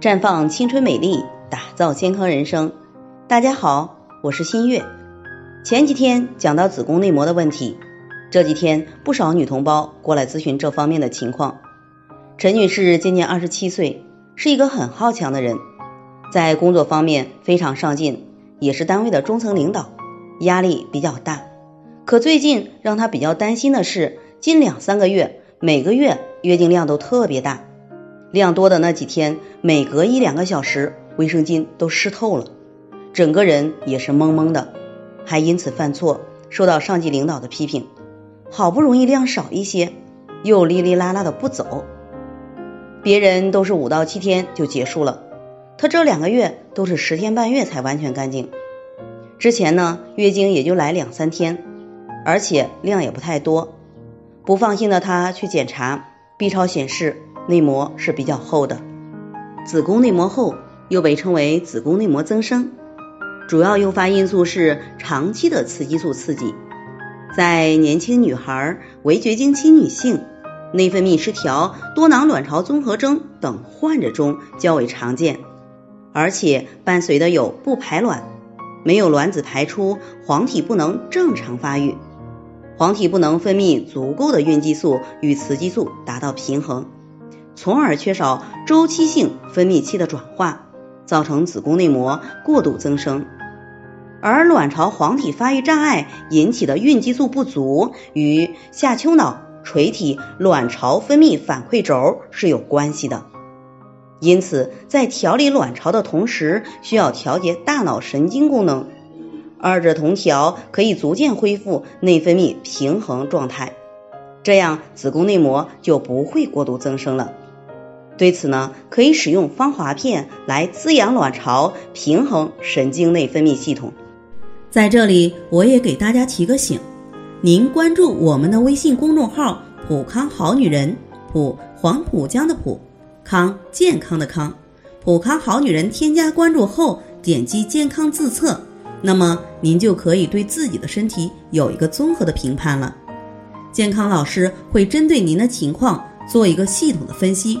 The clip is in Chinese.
绽放青春美丽，打造健康人生。大家好，我是新月。前几天讲到子宫内膜的问题，这几天不少女同胞过来咨询这方面的情况。陈女士今年二十七岁，是一个很好强的人，在工作方面非常上进，也是单位的中层领导，压力比较大。可最近让她比较担心的是，近两三个月每个月月经量都特别大。量多的那几天，每隔一两个小时，卫生巾都湿透了，整个人也是懵懵的，还因此犯错，受到上级领导的批评。好不容易量少一些，又哩哩啦啦的不走。别人都是五到七天就结束了，他这两个月都是十天半月才完全干净。之前呢，月经也就来两三天，而且量也不太多。不放心的他去检查，B 超显示。内膜是比较厚的，子宫内膜厚又被称为子宫内膜增生，主要诱发因素是长期的雌激素刺激，在年轻女孩、围绝经期女性、内分泌失调、多囊卵巢综合征等患者中较为常见，而且伴随的有不排卵、没有卵子排出、黄体不能正常发育、黄体不能分泌足够的孕激素与雌激素达到平衡。从而缺少周期性分泌器的转化，造成子宫内膜过度增生。而卵巢黄体发育障碍引起的孕激素不足，与下丘脑垂体卵巢分泌反馈轴是有关系的。因此，在调理卵巢的同时，需要调节大脑神经功能，二者同调可以逐渐恢复内分泌平衡状态，这样子宫内膜就不会过度增生了。对此呢，可以使用芳华片来滋养卵巢，平衡神经内分泌系统。在这里，我也给大家提个醒：您关注我们的微信公众号“普康好女人”，普黄浦江的浦，康健康的康，普康好女人。添加关注后，点击健康自测，那么您就可以对自己的身体有一个综合的评判了。健康老师会针对您的情况做一个系统的分析。